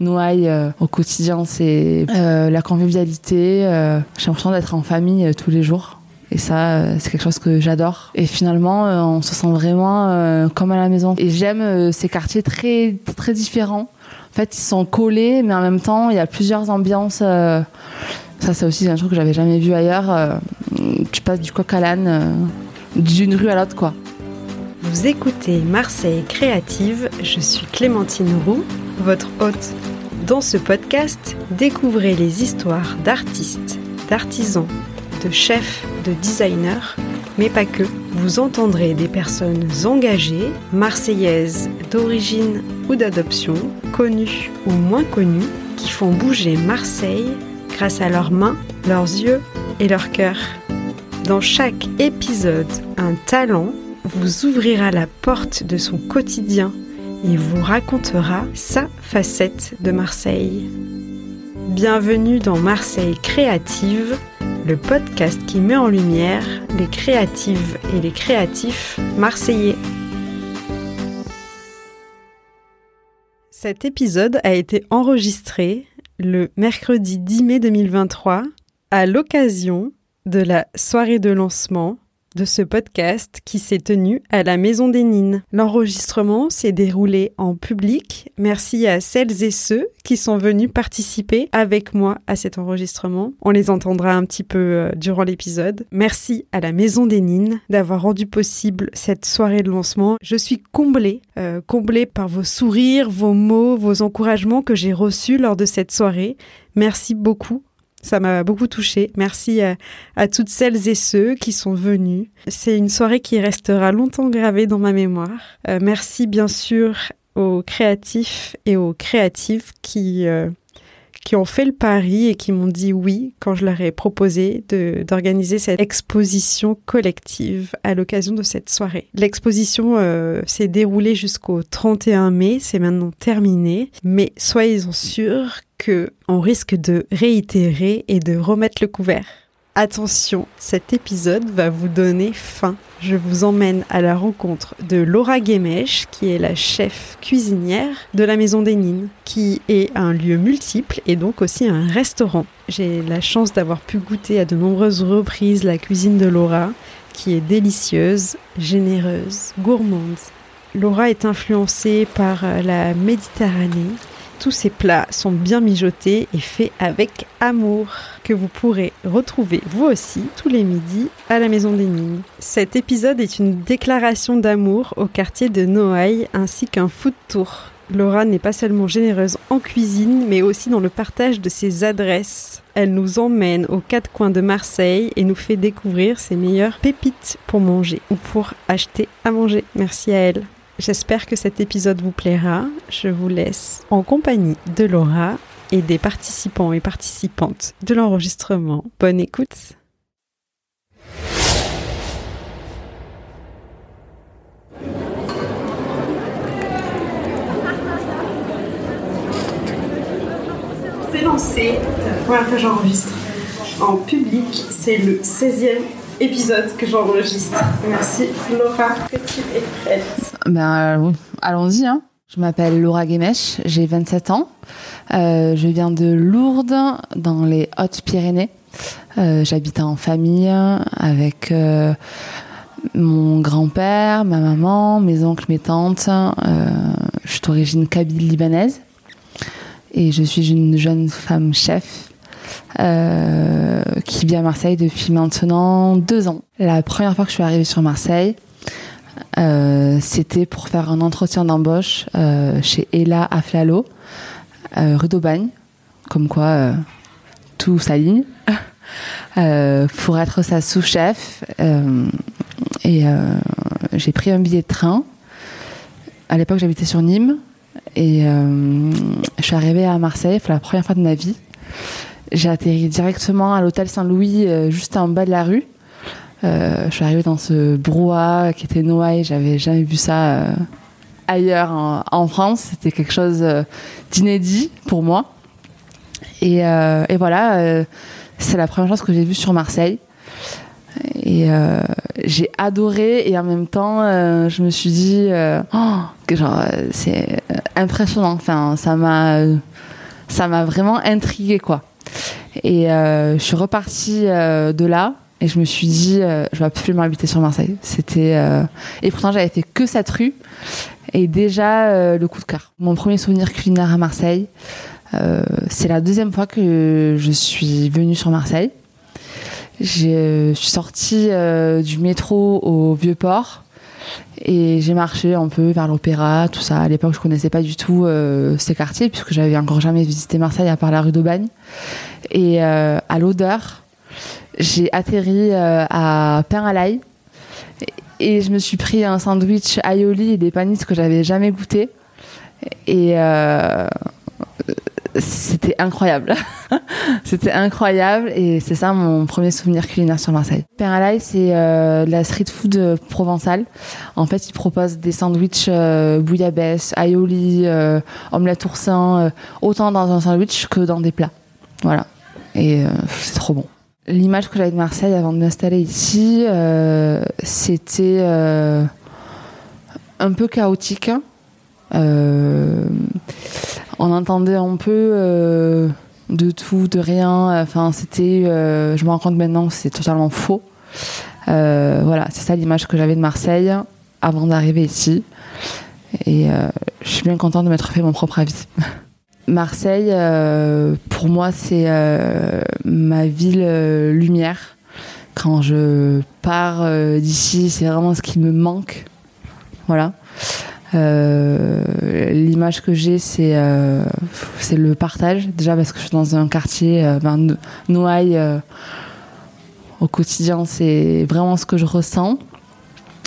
Noailles euh, au quotidien, c'est euh, la convivialité. euh, J'ai l'impression d'être en famille tous les jours. Et ça, c'est quelque chose que j'adore. Et finalement, on se sent vraiment comme à la maison. Et j'aime ces quartiers très, très différents. En fait, ils sont collés, mais en même temps, il y a plusieurs ambiances. ça, c'est aussi un truc que j'avais jamais vu ailleurs. tu passes du coq à l'âne, d'une rue à l'autre, quoi. Vous écoutez Marseille Créative, je suis Clémentine Roux, votre hôte. Dans ce podcast, découvrez les histoires d'artistes, d'artisans, de chefs, de designers, mais pas que. Vous entendrez des personnes engagées, marseillaises d'origine ou d'adoption, connues ou moins connues, qui font bouger Marseille grâce à leurs mains, leurs yeux et leur cœur. Dans chaque épisode, un talent vous ouvrira la porte de son quotidien et vous racontera sa facette de Marseille. Bienvenue dans Marseille Créative, le podcast qui met en lumière les créatives et les créatifs marseillais. Cet épisode a été enregistré le mercredi 10 mai 2023 à l'occasion de la soirée de lancement de ce podcast qui s'est tenu à la Maison des Nines. L'enregistrement s'est déroulé en public. Merci à celles et ceux qui sont venus participer avec moi à cet enregistrement. On les entendra un petit peu euh, durant l'épisode. Merci à la Maison des Nines d'avoir rendu possible cette soirée de lancement. Je suis comblée, euh, comblée par vos sourires, vos mots, vos encouragements que j'ai reçus lors de cette soirée. Merci beaucoup. Ça m'a beaucoup touchée. Merci à, toutes celles et ceux qui sont venus. C'est une soirée qui restera longtemps gravée dans ma mémoire. Euh, merci bien sûr aux créatifs et aux créatives qui, euh, qui ont fait le pari et qui m'ont dit oui quand je leur ai proposé d'organiser cette exposition collective à l'occasion de cette soirée. L'exposition euh, s'est déroulée jusqu'au 31 mai, c'est maintenant terminé, mais soyez-en sûrs que on risque de réitérer et de remettre le couvert. Attention, cet épisode va vous donner faim. Je vous emmène à la rencontre de Laura Guémèche, qui est la chef cuisinière de la Maison des Nines, qui est un lieu multiple et donc aussi un restaurant. J'ai la chance d'avoir pu goûter à de nombreuses reprises la cuisine de Laura, qui est délicieuse, généreuse, gourmande. Laura est influencée par la Méditerranée. Tous ces plats sont bien mijotés et faits avec amour, que vous pourrez retrouver vous aussi tous les midis à la Maison des Nines. Cet épisode est une déclaration d'amour au quartier de Noailles ainsi qu'un food tour. Laura n'est pas seulement généreuse en cuisine, mais aussi dans le partage de ses adresses. Elle nous emmène aux quatre coins de Marseille et nous fait découvrir ses meilleures pépites pour manger ou pour acheter à manger. Merci à elle. J'espère que cet épisode vous plaira. Je vous laisse en compagnie de Laura et des participants et participantes de l'enregistrement. Bonne écoute. C'est lancé, fois que j'enregistre en public. C'est le 16e épisode que j'enregistre. Merci Laura que tu es prête. Ben euh, oui, allons-y. Hein. Je m'appelle Laura Guémèche, j'ai 27 ans. Euh, je viens de Lourdes, dans les Hautes-Pyrénées. Euh, J'habite en famille avec euh, mon grand-père, ma maman, mes oncles, mes tantes. Euh, je suis d'origine kabyle-libanaise et je suis une jeune femme chef euh, qui vit à Marseille depuis maintenant deux ans. La première fois que je suis arrivée sur Marseille, euh, c'était pour faire un entretien d'embauche euh, chez Ella Aflalo, rue d'Aubagne, comme quoi tout s'aligne, pour être sa sous-chef. et j'ai pris un billet de train. À l'époque, j'habitais sur Nîmes et je suis arrivée à Marseille pour la première fois de ma vie. J'ai atterri directement à l'hôtel Saint-Louis, euh, juste en bas de la rue. Euh, je suis arrivée dans ce brouhaha qui était Noailles. J'avais jamais vu ça euh, ailleurs en, France. C'était quelque chose d'inédit pour moi. Et, voilà, c'est la première chose que j'ai vue sur Marseille. Et j'ai adoré et en même temps, je me suis dit, oh, que genre, c'est impressionnant. Enfin, ça m'a, ça m'a vraiment intriguée, quoi. Et euh, je suis repartie euh, de là et je me suis dit, euh, je vais absolument habiter sur Marseille. C'était et pourtant j'avais fait que cette rue et déjà le coup de cœur. Mon premier souvenir culinaire à Marseille, c'est la deuxième fois que je suis venue sur Marseille. Je suis sortie du métro au Vieux-Port et j'ai marché un peu vers l'opéra, tout ça. À l'époque, je connaissais pas du tout euh, ces quartiers puisque j'avais encore jamais visité Marseille à part la rue d'Aubagne. Et euh, à l'odeur, j'ai atterri euh, à Pain à l'ail et je me suis pris un sandwich aioli et des panisses que j'avais jamais goûté. Et c'était incroyable. c'était incroyable et c'est ça mon premier souvenir culinaire sur Marseille. Père c'est euh, la street food provençale. En fait, ils proposent des sandwichs euh, bouillabaisse, aioli, euh, omelette oursin, euh, autant dans un sandwich que dans des plats. Voilà. Et c'est trop bon. L'image que j'avais de Marseille avant de m'installer ici, c'était un peu chaotique. Euh, on entendait un peu euh, de tout, de rien. Enfin, c'était. Euh, je me rends compte maintenant que c'est totalement faux. voilà, c'est ça l'image que j'avais de Marseille avant d'arriver ici. Et je suis bien contente de m'être fait mon propre avis. Marseille, pour moi, c'est ma ville lumière. Quand je pars d'ici, c'est vraiment ce qui me manque. Voilà. Euh, l'image que j'ai, c'est euh, c'est le partage. Déjà parce que je suis dans un quartier, euh, ben, Noailles, au quotidien, c'est vraiment ce que je ressens.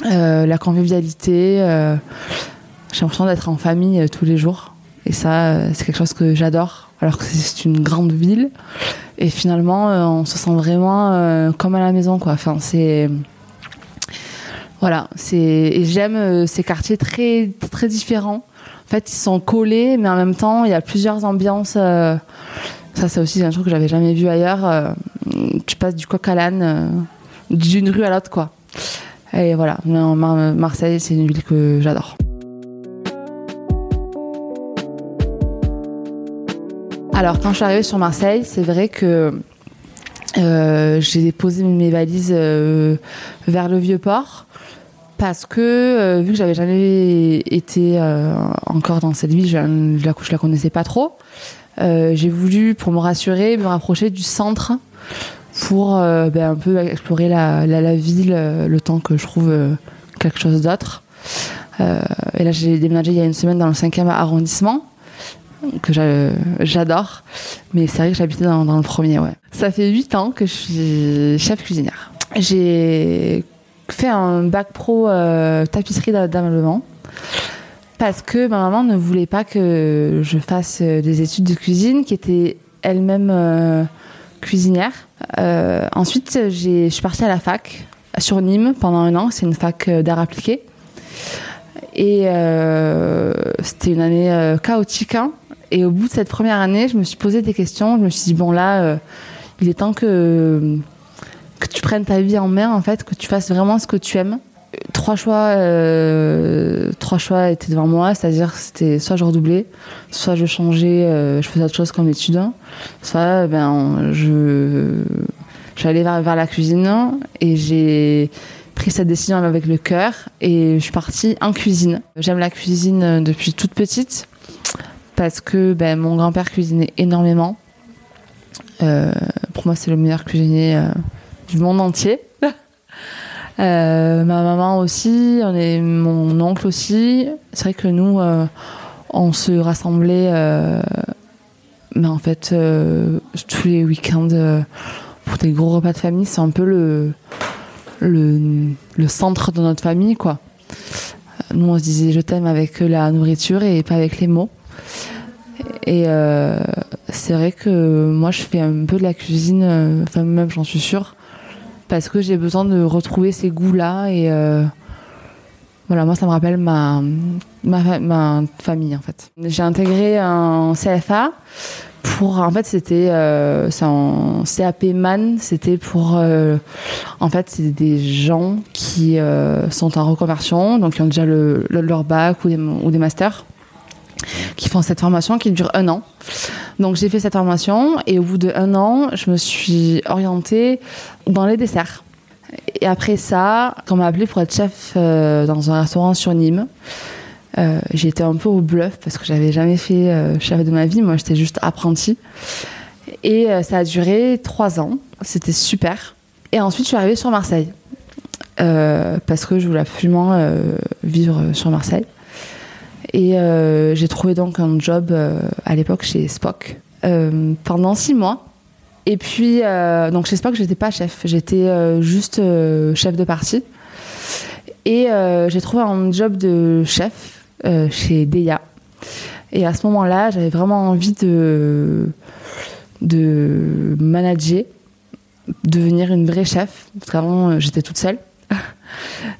la convivialité, j'ai l'impression d'être en famille tous les jours. Et ça, c'est quelque chose que j'adore. Alors que c'est une grande ville. Et finalement, on se sent vraiment comme à la maison, quoi. Enfin, c'est voilà, c'est j'aime euh, ces quartiers très très différents. En fait, ils sont collés, mais en même temps, il y a plusieurs ambiances. Euh, ça, c'est aussi un truc que j'avais jamais vu ailleurs. Euh, tu passes du coq à l'âne d'une rue à l'autre, quoi. Et voilà, Marseille, c'est une ville que j'adore. Alors, quand je suis arrivée sur Marseille, c'est vrai que j'ai déposé mes valises vers le vieux port parce que euh, vu que j'avais jamais été euh, encore dans cette ville, je, je, la, la connaissais pas trop. Euh, j'ai voulu, pour me rassurer, me rapprocher du centre pour ben, un peu explorer la, la, ville le temps que je trouve quelque chose d'autre. et là, j'ai déménagé il y a une semaine dans le 5e arrondissement que j'adore. Mais c'est vrai que j'habitais dans, le premier, ouais. Ça fait 8 ans que je suis chef cuisinière. J'ai fait un bac pro euh, tapisserie d'ameublement parce que ma maman ne voulait pas que je fasse euh, des études de cuisine, qui était elle-même euh, cuisinière. ensuite, je suis partie à la fac sur Nîmes pendant un an. C'est une fac d'art appliqué. Et c'était une année chaotique. Hein. Et au bout de cette première année, je me suis posé des questions. Je me suis dit, bon là, il est temps que que tu prennes ta vie en main, en fait, que tu fasses vraiment ce que tu aimes. Trois choix, euh, trois choix étaient devant moi, c'est-à-dire c'était soit je redoublais, soit je changeais, euh, je faisais autre chose comme étudiant, soit ben je j'allais vers, vers la cuisine et j'ai pris cette décision avec le cœur et je suis partie en cuisine. J'aime la cuisine depuis toute petite parce que ben, mon grand-père cuisinait énormément. Euh, pour moi, c'est le meilleur cuisinier du monde entier. Euh, ma maman aussi, mon oncle aussi. C'est vrai que nous, euh, on se rassemblait, euh, mais en fait, tous les week-ends pour des gros repas de famille. C'est un peu le, le, le, centre de notre famille, quoi. Nous, on se disait je t'aime avec la nourriture et pas avec les mots. Et c'est vrai que moi, je fais un peu de la cuisine, enfin, même j'en suis sûre parce que j'ai besoin de retrouver ces goûts-là et euh, voilà, moi ça me rappelle ma, ma, famille en fait. J'ai intégré un CFA pour en fait c'était euh, un CAP MAN, c'était pour euh, en fait c'est des gens qui euh, sont en reconversion, donc qui ont déjà le, leur bac ou des masters, qui font cette formation qui dure un an. Donc j'ai fait cette formation et au bout d'un an, je me suis orientée dans les desserts. Et après ça, on m'a appelé pour être chef euh, dans un restaurant sur Nîmes. Euh, été un peu au bluff parce que j'avais jamais fait euh, chef de ma vie. Moi, j'étais juste apprentie. Et euh, ça a duré trois ans. C'était super. Et ensuite, je suis arrivée sur Marseille parce que je voulais absolument vivre sur Marseille. Et euh, j'ai trouvé donc un job euh, à l'époque chez Spock euh, pendant six mois. Et puis, donc chez Spock, j'étais pas chef, j'étais juste chef de partie. Et j'ai trouvé un job de chef chez Deya. Et à ce moment-là, j'avais vraiment envie de, de manager, devenir une vraie chef. Euh, j'étais toute seule.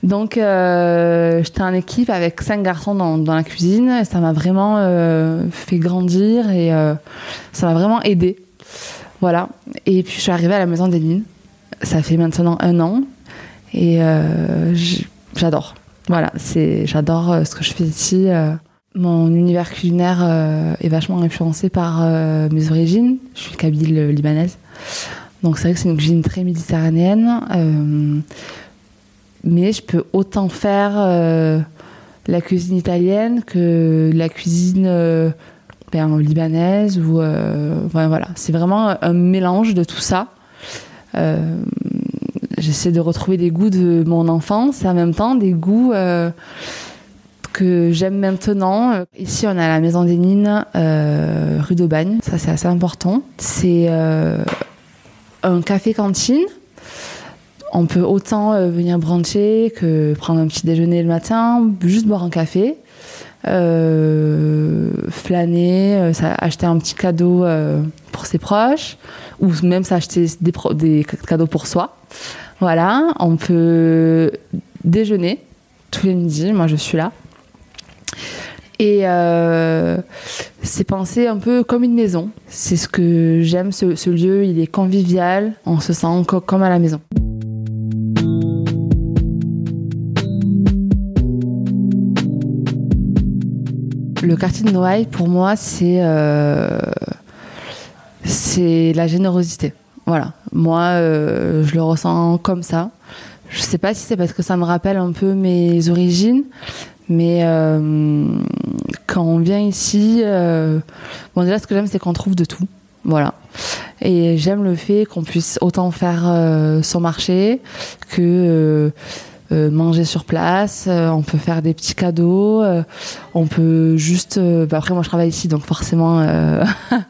Donc, euh, j'étais en équipe avec cinq garçons dans, la cuisine et ça m'a vraiment euh, fait grandir et euh, ça m'a vraiment aidé. Voilà. Et puis, je suis arrivée à la maison des. Ça fait maintenant un an et j'adore. Voilà, c'est j'adore ce que je fais ici. Mon univers culinaire est vachement influencé par mes origines. Je suis kabyle libanaise. Donc c'est vrai que c'est une cuisine très méditerranéenne. Mais je peux autant faire euh, la cuisine italienne que la cuisine euh, ben, libanaise ou euh, voilà. C'est vraiment un mélange de tout ça. J'essaie de retrouver des goûts de mon enfance et en même temps des goûts que j'aime maintenant. Ici, on a la maison des Nines, rue de Bagne. Ça, c'est assez important. C'est un café-cantine. On peut autant euh, venir brancher que prendre un petit déjeuner le matin, juste boire un café, euh, flâner, euh, acheter un petit cadeau pour ses proches, ou même s'acheter des, cadeaux pour soi. Voilà, on peut déjeuner tous les midis, moi je suis là. Et c'est pensé un peu comme une maison. C'est ce que j'aime, ce, ce lieu, il est convivial, on se sent co- comme à la maison. Le quartier de Noailles, pour moi, c'est euh, la générosité. Voilà. Moi, euh, je le ressens comme ça. Je sais pas si c'est parce que ça me rappelle un peu mes origines, mais euh, quand on vient ici, bon déjà ce que j'aime c'est qu'on trouve de tout, voilà. Et j'aime le fait qu'on puisse autant faire son marché que manger sur place. Euh, on peut faire des petits cadeaux. euh, on peut juste. euh, bah après moi je travaille ici donc forcément. euh,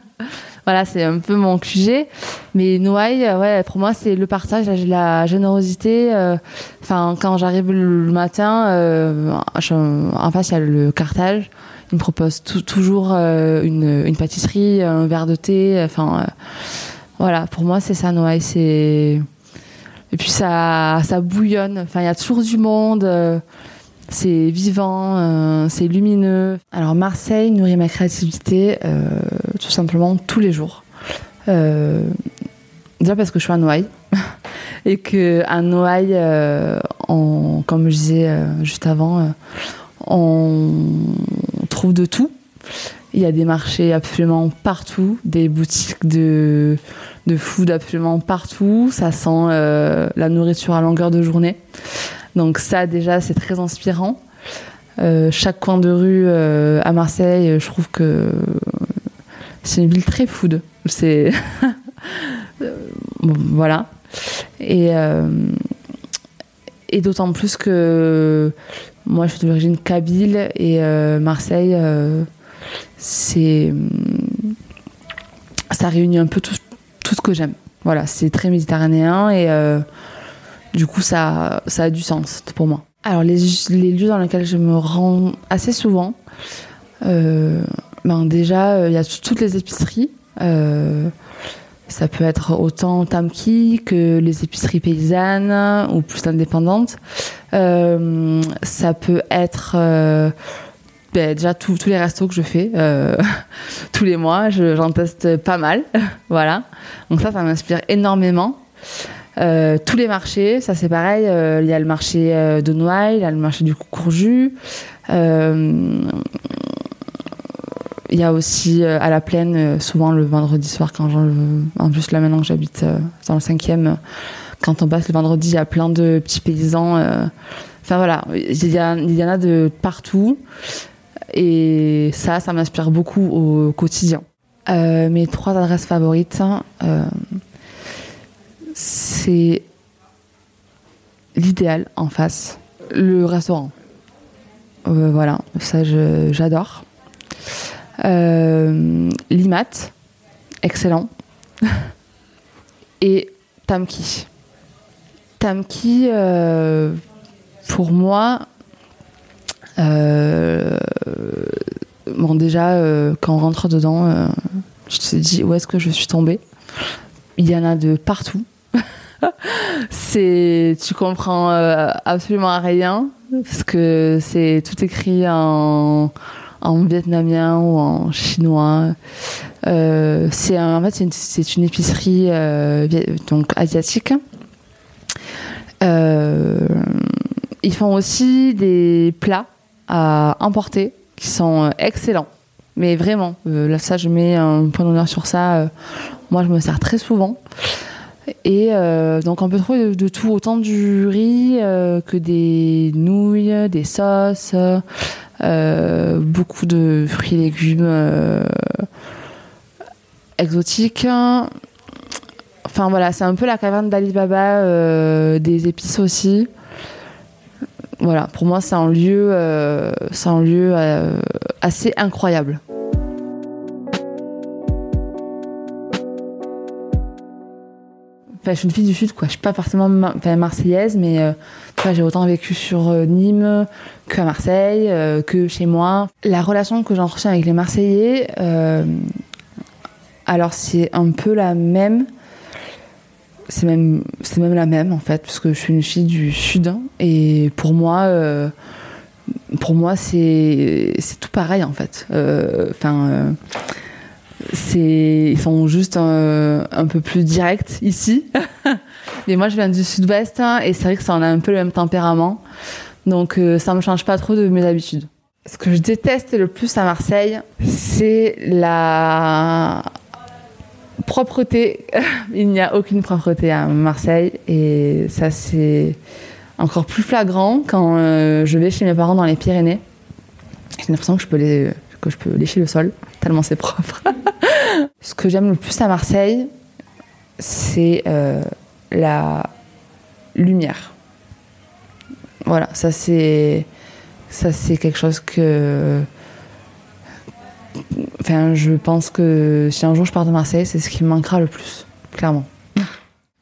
Voilà, c'est un peu mon QG. Mais Noailles, euh, ouais, pour moi, c'est le partage, la, générosité. euh, Enfin, quand j'arrive le matin, euh, en face, il y a le cartage. Il me propose tou- toujours euh, une, pâtisserie, un verre de thé. Enfin, euh, voilà, pour moi, c'est ça, Noailles. C'est... Et puis, ça, bouillonne. Enfin, il y a toujours du monde. euh, c'est vivant, euh, c'est lumineux. Alors Marseille nourrit ma créativité euh, tout simplement tous les jours. Déjà parce que je suis à Noailles et que à Noailles, comme je disais juste avant, on trouve de tout. Il y a des marchés absolument partout, des boutiques de, de food absolument partout. Ça sent euh, la nourriture à longueur de journée. Donc ça déjà c'est très inspirant. Euh, chaque coin de rue euh, à Marseille, je trouve que c'est une ville très food. Voilà. Et d'autant plus que moi je suis d'origine kabyle et Marseille c'est ça réunit un peu tout, ce que j'aime. Voilà, c'est très méditerranéen et euh, du coup, ça, ça a du sens pour moi. Alors, les, lieux dans lesquels je me rends assez souvent, euh, ben déjà, il y a toutes les épiceries. Euh, ça peut être autant Tamki que les épiceries paysannes ou plus indépendantes. Euh, ça peut être euh, ben, déjà tous les restos que je fais euh, tous les mois. je- J'en teste pas mal. voilà. Donc ça, ça m'inspire énormément. Euh, tous les marchés, ça c'est pareil. euh, Il y a le marché de Noailles, il y a le marché du Courju. Il y a aussi à la plaine, souvent le vendredi soir, quand en plus là maintenant que j'habite dans le cinquième, quand on passe le vendredi, il y a plein de petits paysans. Enfin voilà, il y, en a de partout. Et ça, ça m'inspire beaucoup au quotidien. mes trois adresses favorites, c'est l'idéal en face, le restaurant. Euh, voilà, ça j'adore. Euh, Limat, excellent. Et Tamki. Tamki, euh, pour moi, bon déjà, quand on rentre dedans, je te dis où est-ce que je suis tombée. Il y en a de partout c'est tu comprends euh, absolument rien parce que c'est tout écrit en, en vietnamien ou en chinois. Euh, c'est en fait c'est une, épicerie euh, donc asiatique. ils font aussi des plats à emporter qui sont excellents. Mais vraiment, là ça je mets un point d'honneur sur ça. moi je me sers très souvent. Et euh, donc on peut trouver de, tout, autant du riz euh, que des nouilles, des sauces, euh, beaucoup de fruits et légumes exotiques. Enfin voilà, c'est un peu la caverne d'Alibaba, des épices aussi. Voilà, pour moi c'est un lieu, c'est un lieu assez incroyable. je suis une fille du Sud, quoi. Je suis pas forcément marseillaise, mais euh, j'ai autant vécu sur euh, Nîmes qu'à Marseille, euh, que chez moi. La relation que j'entretiens avec les Marseillais, alors c'est un peu la même. C'est même, c'est même la même en fait, parce que je suis une fille du Sud, hein, et pour moi, pour moi c'est, c'est tout pareil en fait. Enfin c'est ils sont juste un, peu plus directs ici. Mais moi, je viens du sud-ouest hein, et c'est vrai que ça en a un peu le même tempérament. Donc, euh, ça me change pas trop de mes habitudes. Ce que je déteste le plus à Marseille, c'est la propreté. Il n'y a aucune propreté à Marseille et ça, c'est encore plus flagrant quand euh, je vais chez mes parents dans les Pyrénées. J'ai l'impression que je peux les lécher le sol, tellement c'est propre. Ce que j'aime le plus à Marseille, c'est euh, la lumière. Voilà, ça c'est ça c'est quelque chose que enfin je pense que si un jour je pars de Marseille, c'est ce qui me manquera le plus, clairement.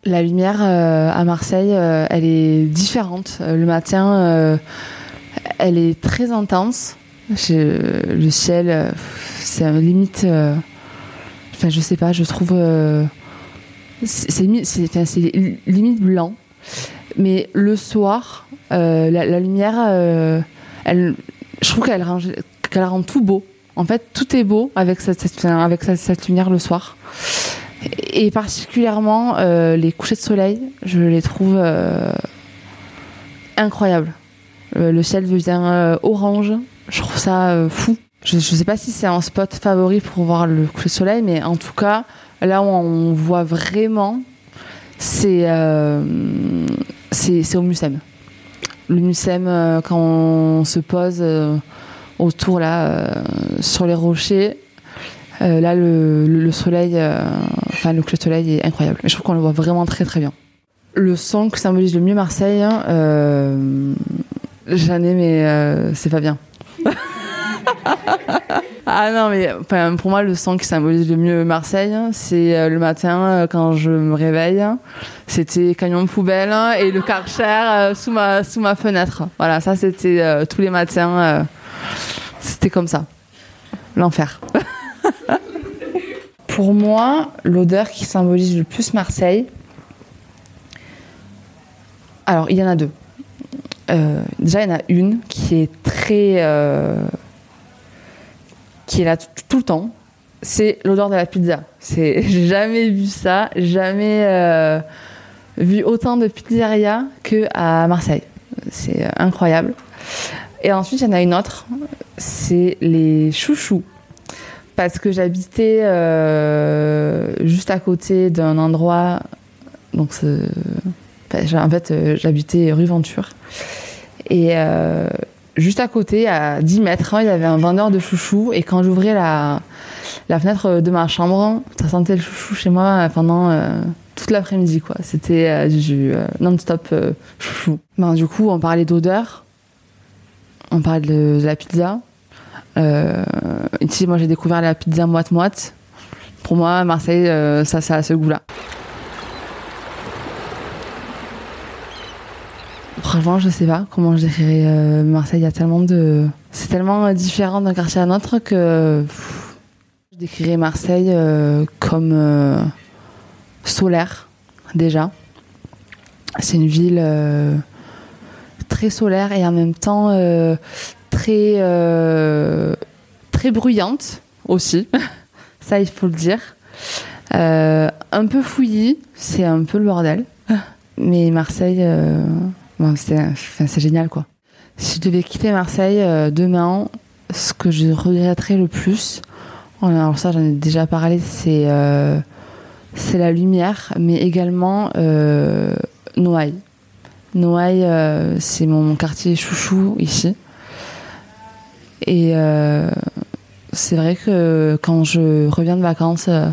La lumière euh, à Marseille, euh, elle est différente. Le matin, elle est très intense le ciel, euh, c'est limite. Euh, enfin, je sais pas, je trouve. Euh, c'est limite blanc. Mais le soir, la, lumière, elle, je trouve qu'elle qu'elle rend tout beau. En fait, tout est beau avec cette, lumière le soir. Et particulièrement les couchers de soleil, je les trouve incroyables. le ciel devient orange, je trouve ça euh, fou. Je ne sais pas si c'est un spot favori pour voir le coucher de soleil, mais en tout cas, là où on voit vraiment, c'est euh, au Mucem. Le Mucem, euh, quand on se pose autour là, sur les rochers, là le, soleil, enfin le soleil est incroyable. je trouve qu'on le voit vraiment très très bien. Le son qui symbolise le mieux Marseille, hein, j'en ai mais c'est pas bien. ah non, mais pour moi, le son qui symbolise le mieux Marseille, c'est euh, le matin euh, quand je me réveille. C'était camion de poubelle et le karcher euh, sous, ma, sous ma fenêtre. Voilà, ça c'était tous les matins. C'était comme ça. L'enfer. pour moi, l'odeur qui symbolise le plus Marseille, alors il y en a deux. déjà, il y en a une qui est très qui est là tout le temps, c'est l'odeur de la pizza. J'ai jamais vu ça, jamais euh, vu autant de pizzerias que à Marseille. C'est euh, incroyable. Et ensuite, il y en a une autre, c'est les chouchous. parce que j'habitais euh, juste à côté d'un endroit. Donc, en fait, j'habitais rue Venture. Et juste à côté, à 10 mètres, il y avait un vendeur de chouchous. Et quand j'ouvrais la, la fenêtre de ma chambre, ça sentait le chouchou chez moi pendant toute l'après-midi. quoi. C'était du non-stop chouchou. Ben, du coup, on parlait d'odeur, on parlait de la pizza. Euh, ici, moi, j'ai découvert la pizza moite-moite. Pour moi, Marseille, euh, ça, ça a ce goût-là. Franchement, je sais pas comment je décrirais euh, Marseille. Il y a tellement de. C'est tellement différent d'un quartier à un autre que. je décrirais Marseille comme solaire, déjà. C'est une ville très solaire et en même temps très, euh, très bruyante aussi. Ça, il faut le dire. Euh, un peu fouillis, c'est un peu le bordel. Mais Marseille, euh, c'est génial quoi. Si je devais quitter Marseille demain, ce que je regretterais le plus, alors ça j'en ai déjà parlé, c'est c'est la lumière, mais également Noailles. Noailles, c'est mon quartier chouchou ici. Et euh, c'est vrai que quand je reviens de vacances, euh,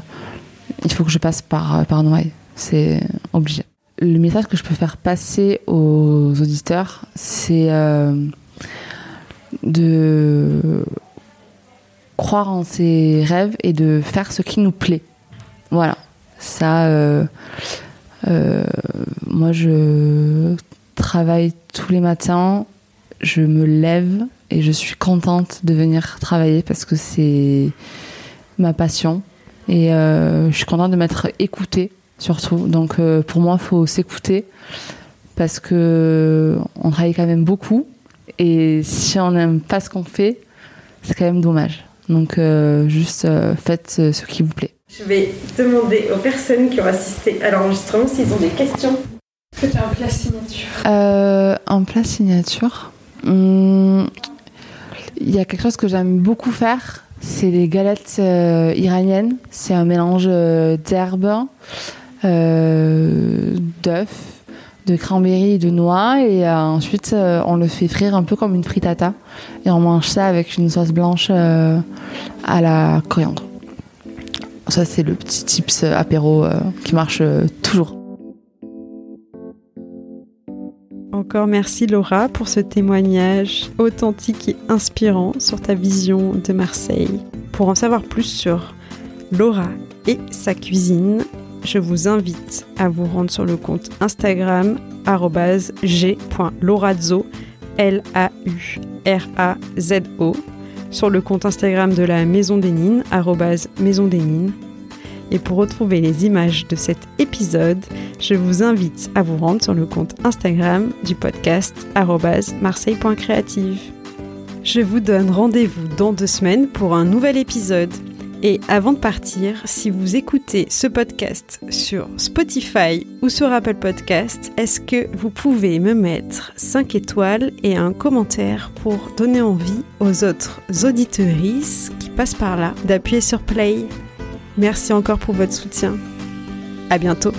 il faut que je passe par, par Noailles. C'est obligé. Le message que je peux faire passer aux auditeurs, c'est euh, de croire en ses rêves et de faire ce qui nous plaît. Voilà. Ça, moi, je travaille tous les matins, je me lève, et je suis contente de venir travailler parce que c'est ma passion et euh, je suis contente de m'être écoutée surtout. Donc euh, pour moi, il faut s'écouter parce que on travaille quand même beaucoup et si on n'aime pas ce qu'on fait, c'est quand même dommage. Donc euh, juste faites ce qui vous plaît. Je vais demander aux personnes qui ont assisté à l'enregistrement s'ils ont des questions. Est-ce que tu as un plat signature? Un plat signature? Hum, il y a quelque chose que j'aime beaucoup faire, c'est les galettes euh, iraniennes. C'est un mélange euh, d'herbes, euh, d'œufs, de cranberry et de noix. Et ensuite, on le fait frire un peu comme une frittata. Et on mange ça avec une sauce blanche à la coriandre. Ça, c'est le petit tips apéro qui marche toujours. Encore merci Laura pour ce témoignage authentique et inspirant sur ta vision de Marseille. Pour en savoir plus sur Laura et sa cuisine, je vous invite à vous rendre sur le compte Instagram g.lorazzo sur le compte Instagram de la Maison des Nines Maison des Nines et pour retrouver les images de cet épisode, je vous invite à vous rendre sur le compte Instagram du podcast marseille.creative. Je vous donne rendez-vous dans deux semaines pour un nouvel épisode. Et avant de partir, si vous écoutez ce podcast sur Spotify ou sur Apple Podcast, est-ce que vous pouvez me mettre 5 étoiles et un commentaire pour donner envie aux autres auditeuristes qui passent par là d'appuyer sur Play? Merci encore pour votre soutien. À bientôt.